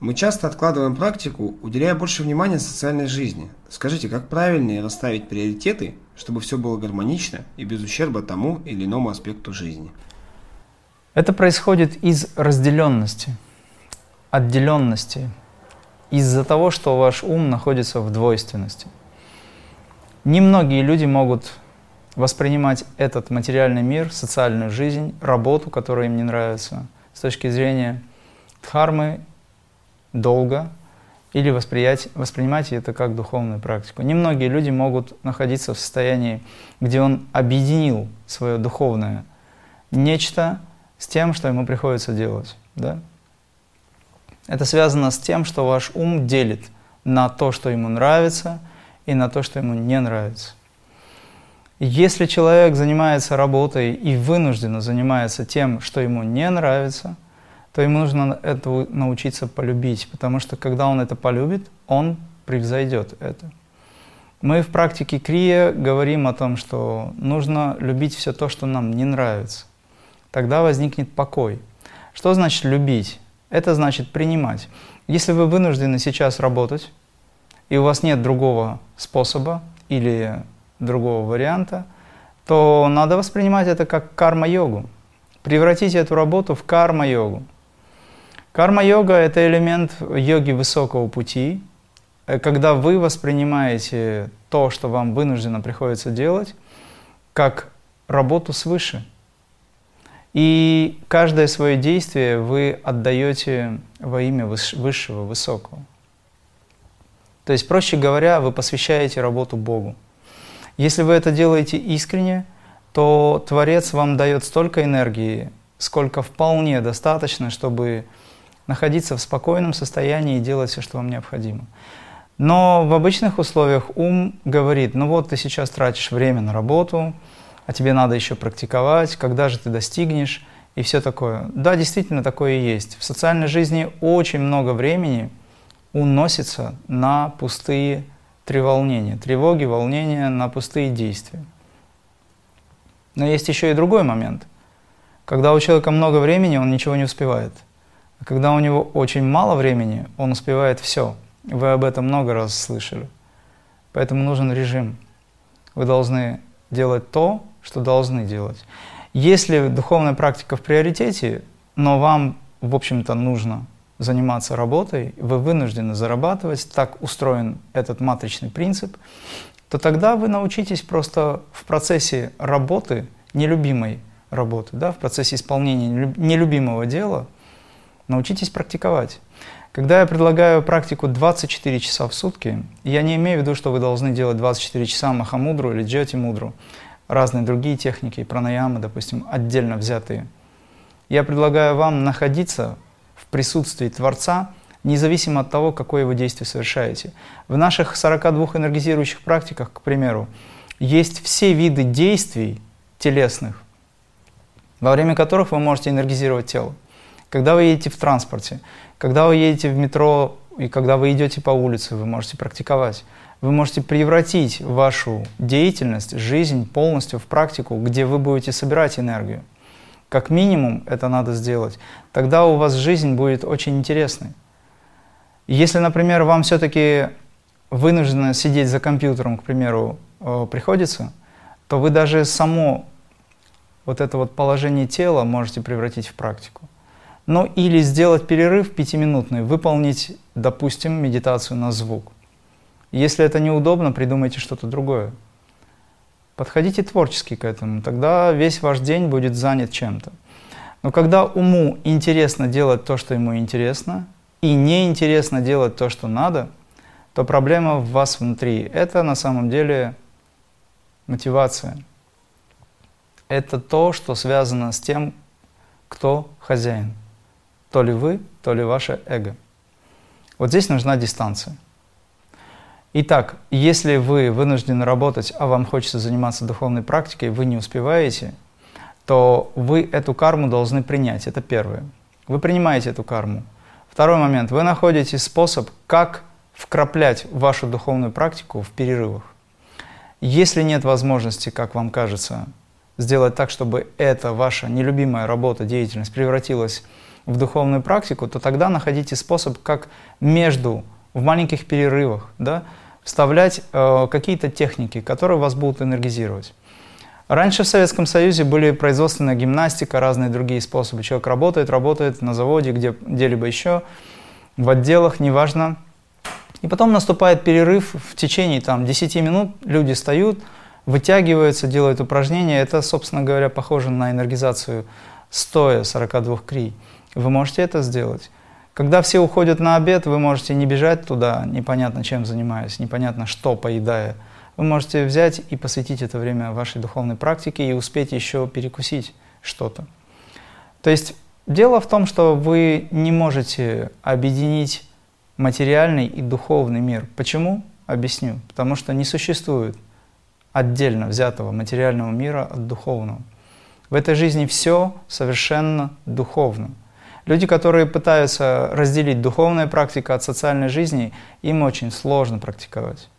Мы часто откладываем практику, уделяя больше внимания социальной жизни. Скажите, как правильнее расставить приоритеты, чтобы все было гармонично и без ущерба тому или иному аспекту жизни? Это происходит из разделенности, отделенности, из-за того, что ваш ум находится в двойственности. Немногие люди могут воспринимать этот материальный мир, социальную жизнь, работу, которая им не нравится, с точки зрения дхармы долго или восприять, воспринимать это как духовную практику. Немногие люди могут находиться в состоянии, где он объединил свое духовное нечто с тем, что ему приходится делать. Да? Это связано с тем, что ваш ум делит на то, что ему нравится, и на то, что ему не нравится. Если человек занимается работой и вынужденно занимается тем, что ему не нравится – то ему нужно это научиться полюбить, потому что когда он это полюбит, он превзойдет это. Мы в практике крия говорим о том, что нужно любить все то, что нам не нравится. Тогда возникнет покой. Что значит любить? Это значит принимать. Если вы вынуждены сейчас работать, и у вас нет другого способа или другого варианта, то надо воспринимать это как карма-йогу. Превратите эту работу в карма-йогу. Карма-йога – это элемент йоги высокого пути, э, когда вы воспринимаете то, что вам вынужденно приходится делать, как работу свыше. И каждое свое действие вы отдаете во имя высшего, высокого. То есть, проще говоря, вы посвящаете работу Богу. Если вы это делаете искренне, то Творец вам дает столько энергии, сколько вполне достаточно, чтобы находиться в спокойном состоянии и делать все, что вам необходимо. Но в обычных условиях ум говорит, ну вот ты сейчас тратишь время на работу, а тебе надо еще практиковать, когда же ты достигнешь и все такое. Да, действительно такое и есть. В социальной жизни очень много времени уносится на пустые треволнения, тревоги, волнения, на пустые действия. Но есть еще и другой момент. Когда у человека много времени, он ничего не успевает – а когда у него очень мало времени, он успевает все. Вы об этом много раз слышали. Поэтому нужен режим. Вы должны делать то, что должны делать. Если духовная практика в приоритете, но вам, в общем-то, нужно заниматься работой, вы вынуждены зарабатывать, так устроен этот матричный принцип, то тогда вы научитесь просто в процессе работы, нелюбимой работы, да, в процессе исполнения нелюбимого дела – Научитесь практиковать. Когда я предлагаю практику 24 часа в сутки, я не имею в виду, что вы должны делать 24 часа махамудру или джати мудру, разные другие техники, пранаямы, допустим, отдельно взятые. Я предлагаю вам находиться в присутствии Творца, независимо от того, какое вы действие совершаете. В наших 42 энергизирующих практиках, к примеру, есть все виды действий телесных, во время которых вы можете энергизировать тело. Когда вы едете в транспорте, когда вы едете в метро и когда вы идете по улице, вы можете практиковать. Вы можете превратить вашу деятельность, жизнь полностью в практику, где вы будете собирать энергию. Как минимум это надо сделать. Тогда у вас жизнь будет очень интересной. Если, например, вам все-таки вынуждено сидеть за компьютером, к примеру, э, приходится, то вы даже само вот это вот положение тела можете превратить в практику. Ну или сделать перерыв пятиминутный, выполнить, допустим, медитацию на звук. Если это неудобно, придумайте что-то другое. Подходите творчески к этому, тогда весь ваш день будет занят чем-то. Но когда уму интересно делать то, что ему интересно, и неинтересно делать то, что надо, то проблема в вас внутри. Это на самом деле мотивация. Это то, что связано с тем, кто хозяин. То ли вы, то ли ваше эго. Вот здесь нужна дистанция. Итак, если вы вынуждены работать, а вам хочется заниматься духовной практикой, вы не успеваете, то вы эту карму должны принять. Это первое. Вы принимаете эту карму. Второй момент. Вы находите способ, как вкраплять вашу духовную практику в перерывах. Если нет возможности, как вам кажется, сделать так, чтобы эта ваша нелюбимая работа, деятельность превратилась духовную практику, то тогда находите способ, как между, в маленьких перерывах, да, вставлять э, какие-то техники, которые вас будут энергизировать. Раньше в Советском Союзе были производственная гимнастика, разные другие способы. Человек работает, работает на заводе, где, где-либо еще, в отделах, неважно. И потом наступает перерыв в течение там, 10 минут, люди встают, вытягиваются, делают упражнения. Это, собственно говоря, похоже на энергизацию стоя 42 крий. Вы можете это сделать. Когда все уходят на обед, вы можете не бежать туда, непонятно чем занимаясь, непонятно что поедая. Вы можете взять и посвятить это время вашей духовной практике и успеть еще перекусить что-то. То есть дело в том, что вы не можете объединить материальный и духовный мир. Почему? Объясню. Потому что не существует отдельно взятого материального мира от духовного. В этой жизни все совершенно духовно. Люди, которые пытаются разделить духовную практику от социальной жизни, им очень сложно практиковать.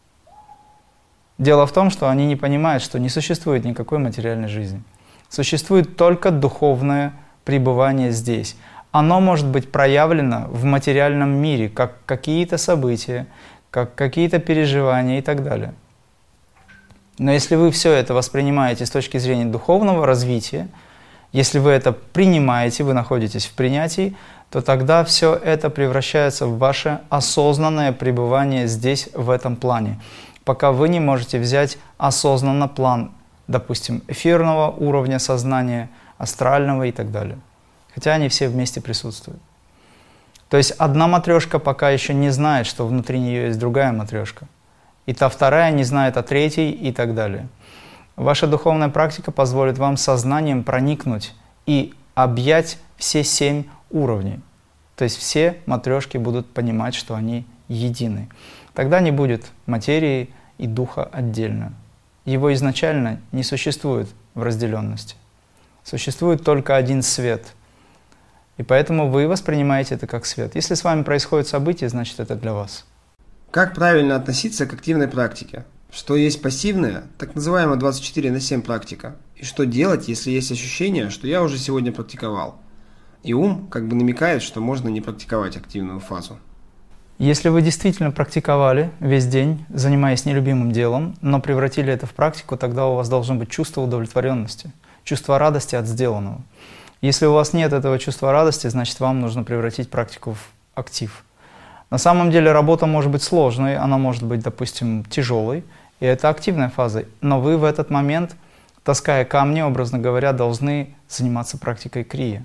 Дело в том, что они не понимают, что не существует никакой материальной жизни. Существует только духовное пребывание здесь. Оно может быть проявлено в материальном мире, как какие-то события, как какие-то переживания и так далее. Но если вы все это воспринимаете с точки зрения духовного развития, если вы это принимаете, вы находитесь в принятии, то тогда все это превращается в ваше осознанное пребывание здесь, в этом плане. Пока вы не можете взять осознанно план, допустим, эфирного уровня сознания, астрального и так далее. Хотя они все вместе присутствуют. То есть одна матрешка пока еще не знает, что внутри нее есть другая матрешка. И та вторая не знает о третьей и так далее. Ваша духовная практика позволит вам сознанием проникнуть и объять все семь уровней. То есть все матрешки будут понимать, что они едины. Тогда не будет материи и духа отдельно. Его изначально не существует в разделенности. Существует только один свет. И поэтому вы воспринимаете это как свет. Если с вами происходит событие, значит это для вас. Как правильно относиться к активной практике? Что есть пассивная, так называемая 24 на 7 практика, и что делать, если есть ощущение, что я уже сегодня практиковал. И ум как бы намекает, что можно не практиковать активную фазу. Если вы действительно практиковали весь день, занимаясь нелюбимым делом, но превратили это в практику, тогда у вас должно быть чувство удовлетворенности, чувство радости от сделанного. Если у вас нет этого чувства радости, значит вам нужно превратить практику в актив. На самом деле работа может быть сложной, она может быть, допустим, тяжелой, и это активная фаза. Но вы в этот момент, таская камни, образно говоря, должны заниматься практикой крии.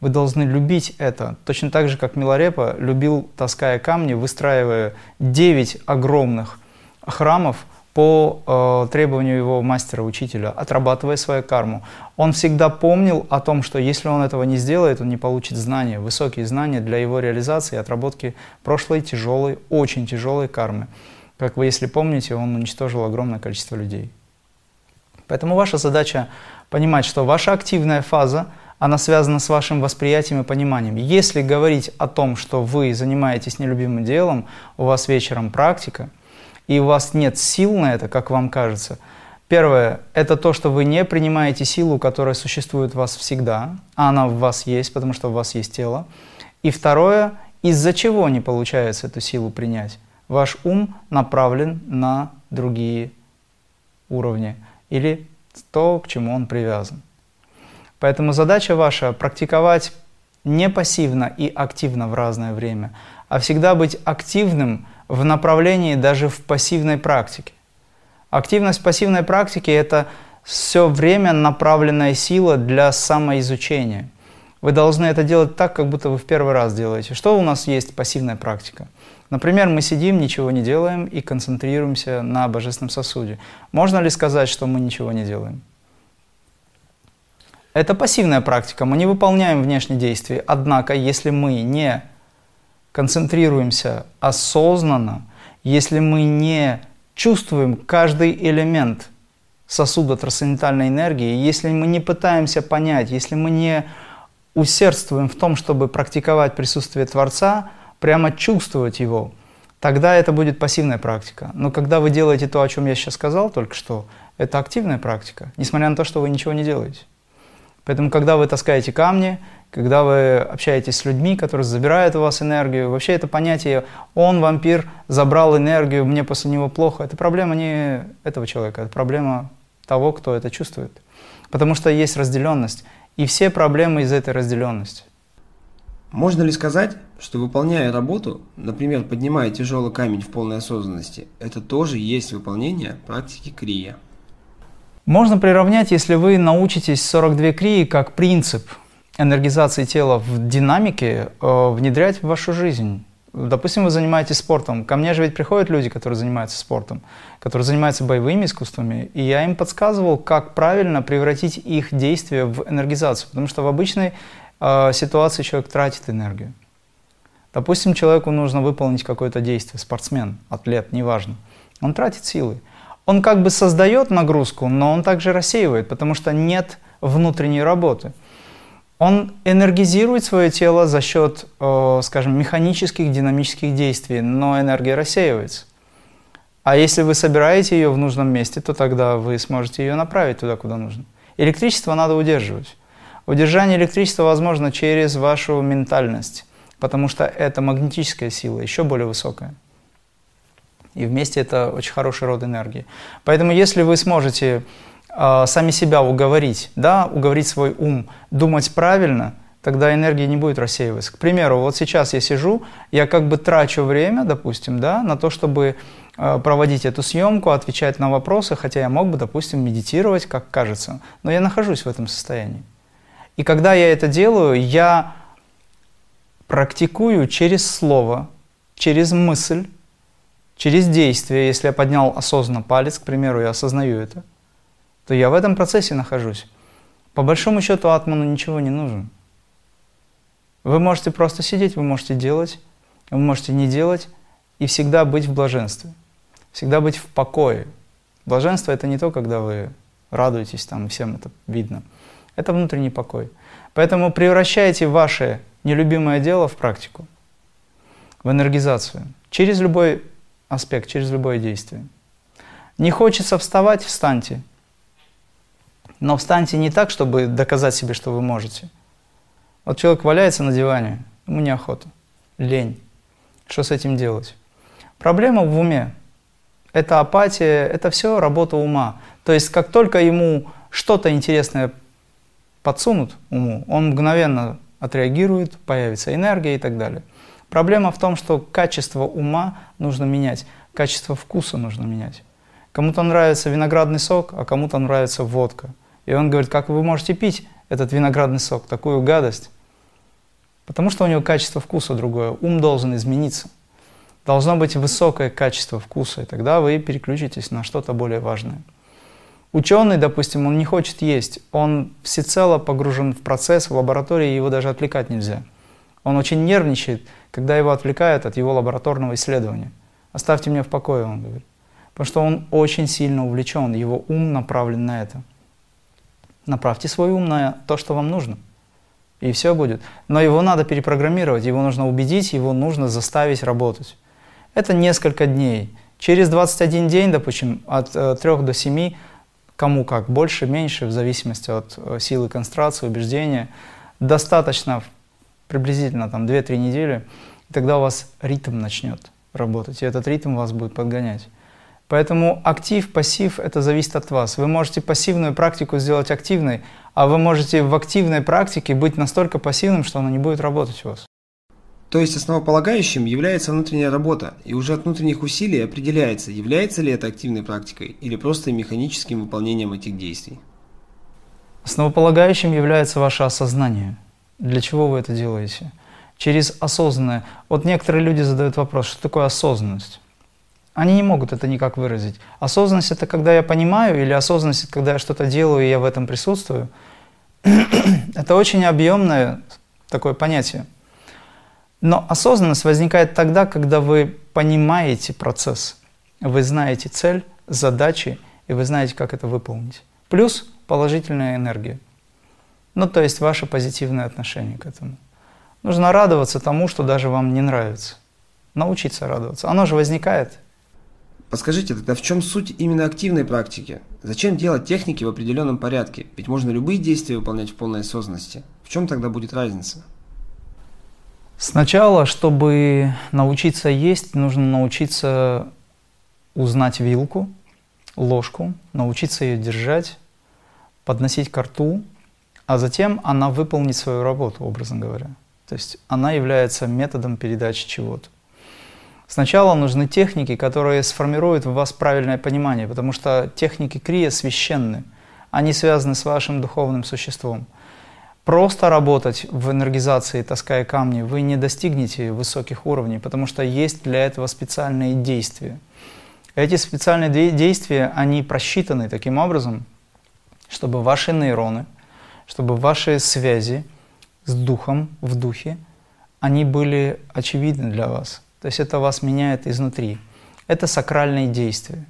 Вы должны любить это. Точно так же, как Миларепа любил, таская камни, выстраивая 9 огромных храмов по э, требованию его мастера-учителя, отрабатывая свою карму. Он всегда помнил о том, что если он этого не сделает, он не получит знания, высокие знания для его реализации и отработки прошлой тяжелой, очень тяжелой кармы. Как вы, если помните, он уничтожил огромное количество людей. Поэтому ваша задача понимать, что ваша активная фаза, она связана с вашим восприятием и пониманием. Если говорить о том, что вы занимаетесь нелюбимым делом, у вас вечером практика, и у вас нет сил на это, как вам кажется, Первое – это то, что вы не принимаете силу, которая существует в вас всегда, а она в вас есть, потому что у вас есть тело. И второе – из-за чего не получается эту силу принять ваш ум направлен на другие уровни или то, к чему он привязан. Поэтому задача ваша практиковать не пассивно и активно в разное время, а всегда быть активным в направлении даже в пассивной практике. Активность пассивной практики – это все время направленная сила для самоизучения. Вы должны это делать так, как будто вы в первый раз делаете. Что у нас есть пассивная практика? Например, мы сидим, ничего не делаем и концентрируемся на божественном сосуде. Можно ли сказать, что мы ничего не делаем? Это пассивная практика, мы не выполняем внешние действия. Однако, если мы не концентрируемся осознанно, если мы не чувствуем каждый элемент сосуда трансцендентальной энергии, если мы не пытаемся понять, если мы не усердствуем в том, чтобы практиковать присутствие Творца, прямо чувствовать его, тогда это будет пассивная практика. Но когда вы делаете то, о чем я сейчас сказал только что, это активная практика, несмотря на то, что вы ничего не делаете. Поэтому, когда вы таскаете камни, когда вы общаетесь с людьми, которые забирают у вас энергию, вообще это понятие «он, вампир, забрал энергию, мне после него плохо», это проблема не этого человека, это проблема того, кто это чувствует. Потому что есть разделенность, и все проблемы из этой разделенности. Можно ли сказать, что выполняя работу, например, поднимая тяжелый камень в полной осознанности, это тоже есть выполнение практики крия? Можно приравнять, если вы научитесь 42 крии как принцип энергизации тела в динамике э, внедрять в вашу жизнь. Допустим, вы занимаетесь спортом. Ко мне же ведь приходят люди, которые занимаются спортом, которые занимаются боевыми искусствами, и я им подсказывал, как правильно превратить их действия в энергизацию. Потому что в обычной э, ситуации человек тратит энергию. Допустим, человеку нужно выполнить какое-то действие, спортсмен, атлет, неважно. Он тратит силы. Он как бы создает нагрузку, но он также рассеивает, потому что нет внутренней работы. Он энергизирует свое тело за счет, э, скажем, механических, динамических действий, но энергия рассеивается. А если вы собираете ее в нужном месте, то тогда вы сможете ее направить туда, куда нужно. Электричество надо удерживать. Удержание электричества возможно через вашу ментальность, потому что это магнетическая сила, еще более высокая. И вместе это очень хороший род энергии. Поэтому если вы сможете сами себя уговорить, да, уговорить свой ум думать правильно, тогда энергия не будет рассеиваться. К примеру, вот сейчас я сижу, я как бы трачу время, допустим, да, на то, чтобы э, проводить эту съемку, отвечать на вопросы, хотя я мог бы, допустим, медитировать, как кажется, но я нахожусь в этом состоянии. И когда я это делаю, я практикую через слово, через мысль, через действие, если я поднял осознанно палец, к примеру, я осознаю это, то я в этом процессе нахожусь. По большому счету атману ничего не нужно. Вы можете просто сидеть, вы можете делать, вы можете не делать и всегда быть в блаженстве, всегда быть в покое. Блаженство – это не то, когда вы радуетесь, там всем это видно – это внутренний покой. Поэтому превращайте ваше нелюбимое дело в практику, в энергизацию, через любой аспект, через любое действие. Не хочется вставать, встаньте. Но встаньте не так, чтобы доказать себе, что вы можете. Вот человек валяется на диване, ему неохота, лень. Что с этим делать? Проблема в уме. Это апатия, это все работа ума. То есть как только ему что-то интересное подсунут уму, он мгновенно отреагирует, появится энергия и так далее. Проблема в том, что качество ума нужно менять, качество вкуса нужно менять. Кому-то нравится виноградный сок, а кому-то нравится водка. И он говорит, как вы можете пить этот виноградный сок, такую гадость? Потому что у него качество вкуса другое. Ум должен измениться. Должно быть высокое качество вкуса, и тогда вы переключитесь на что-то более важное. Ученый, допустим, он не хочет есть, он всецело погружен в процесс в лаборатории, его даже отвлекать нельзя. Он очень нервничает, когда его отвлекают от его лабораторного исследования. «Оставьте меня в покое», он говорит. Потому что он очень сильно увлечен, его ум направлен на это. Направьте свой ум на то, что вам нужно, и все будет. Но его надо перепрограммировать, его нужно убедить, его нужно заставить работать. Это несколько дней. Через 21 день, допустим, от 3 э, до 7 кому как, больше, меньше, в зависимости от э, силы концентрации, убеждения. Достаточно приблизительно там 2-3 недели, и тогда у вас ритм начнет работать, и этот ритм вас будет подгонять. Поэтому актив, пассив – это зависит от вас. Вы можете пассивную практику сделать активной, а вы можете в активной практике быть настолько пассивным, что она не будет работать у вас. То есть основополагающим является внутренняя работа, и уже от внутренних усилий определяется, является ли это активной практикой или просто механическим выполнением этих действий. Основополагающим является ваше осознание. Для чего вы это делаете? Через осознанное. Вот некоторые люди задают вопрос, что такое осознанность? Они не могут это никак выразить. Осознанность – это когда я понимаю, или осознанность – это когда я что-то делаю, и я в этом присутствую. это очень объемное такое понятие. Но осознанность возникает тогда, когда вы понимаете процесс, вы знаете цель, задачи, и вы знаете, как это выполнить. Плюс положительная энергия. Ну, то есть ваше позитивное отношение к этому. Нужно радоваться тому, что даже вам не нравится. Научиться радоваться. Оно же возникает. Подскажите, тогда в чем суть именно активной практики? Зачем делать техники в определенном порядке? Ведь можно любые действия выполнять в полной осознанности. В чем тогда будет разница? Сначала, чтобы научиться есть, нужно научиться узнать вилку, ложку, научиться ее держать, подносить к рту, а затем она выполнит свою работу, образно говоря. То есть она является методом передачи чего-то. Сначала нужны техники, которые сформируют в вас правильное понимание, потому что техники крия священны. Они связаны с вашим духовным существом. Просто работать в энергизации, таская камни, вы не достигнете высоких уровней, потому что есть для этого специальные действия. Эти специальные действия, они просчитаны таким образом, чтобы ваши нейроны, чтобы ваши связи с духом, в духе, они были очевидны для вас. То есть это вас меняет изнутри. Это сакральные действия.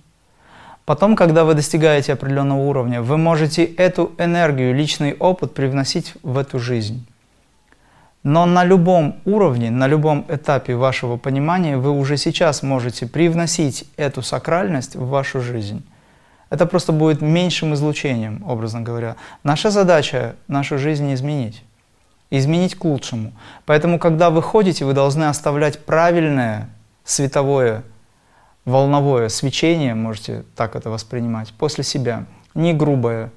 Потом, когда вы достигаете определенного уровня, вы можете эту энергию, личный опыт привносить в эту жизнь. Но на любом уровне, на любом этапе вашего понимания вы уже сейчас можете привносить эту сакральность в вашу жизнь. Это просто будет меньшим излучением, образно говоря. Наша задача нашу жизнь изменить изменить к лучшему. Поэтому, когда вы ходите, вы должны оставлять правильное световое, волновое свечение, можете так это воспринимать, после себя. Не грубое,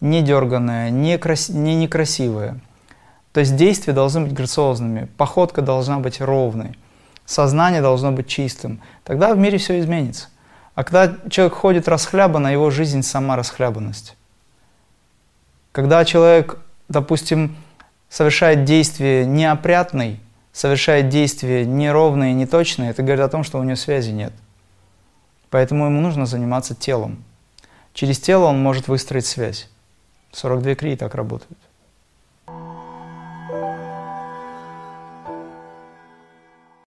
не дерганное, не, крас... не некрасивое. То есть действия должны быть грациозными, походка должна быть ровной, сознание должно быть чистым. Тогда в мире все изменится. А когда человек ходит расхлябанно, его жизнь сама расхлябанность. Когда человек, допустим, совершает действие неопрятный, совершает действие неровное и неточное, это говорит о том, что у него связи нет. Поэтому ему нужно заниматься телом. Через тело он может выстроить связь. 42 крии так работают.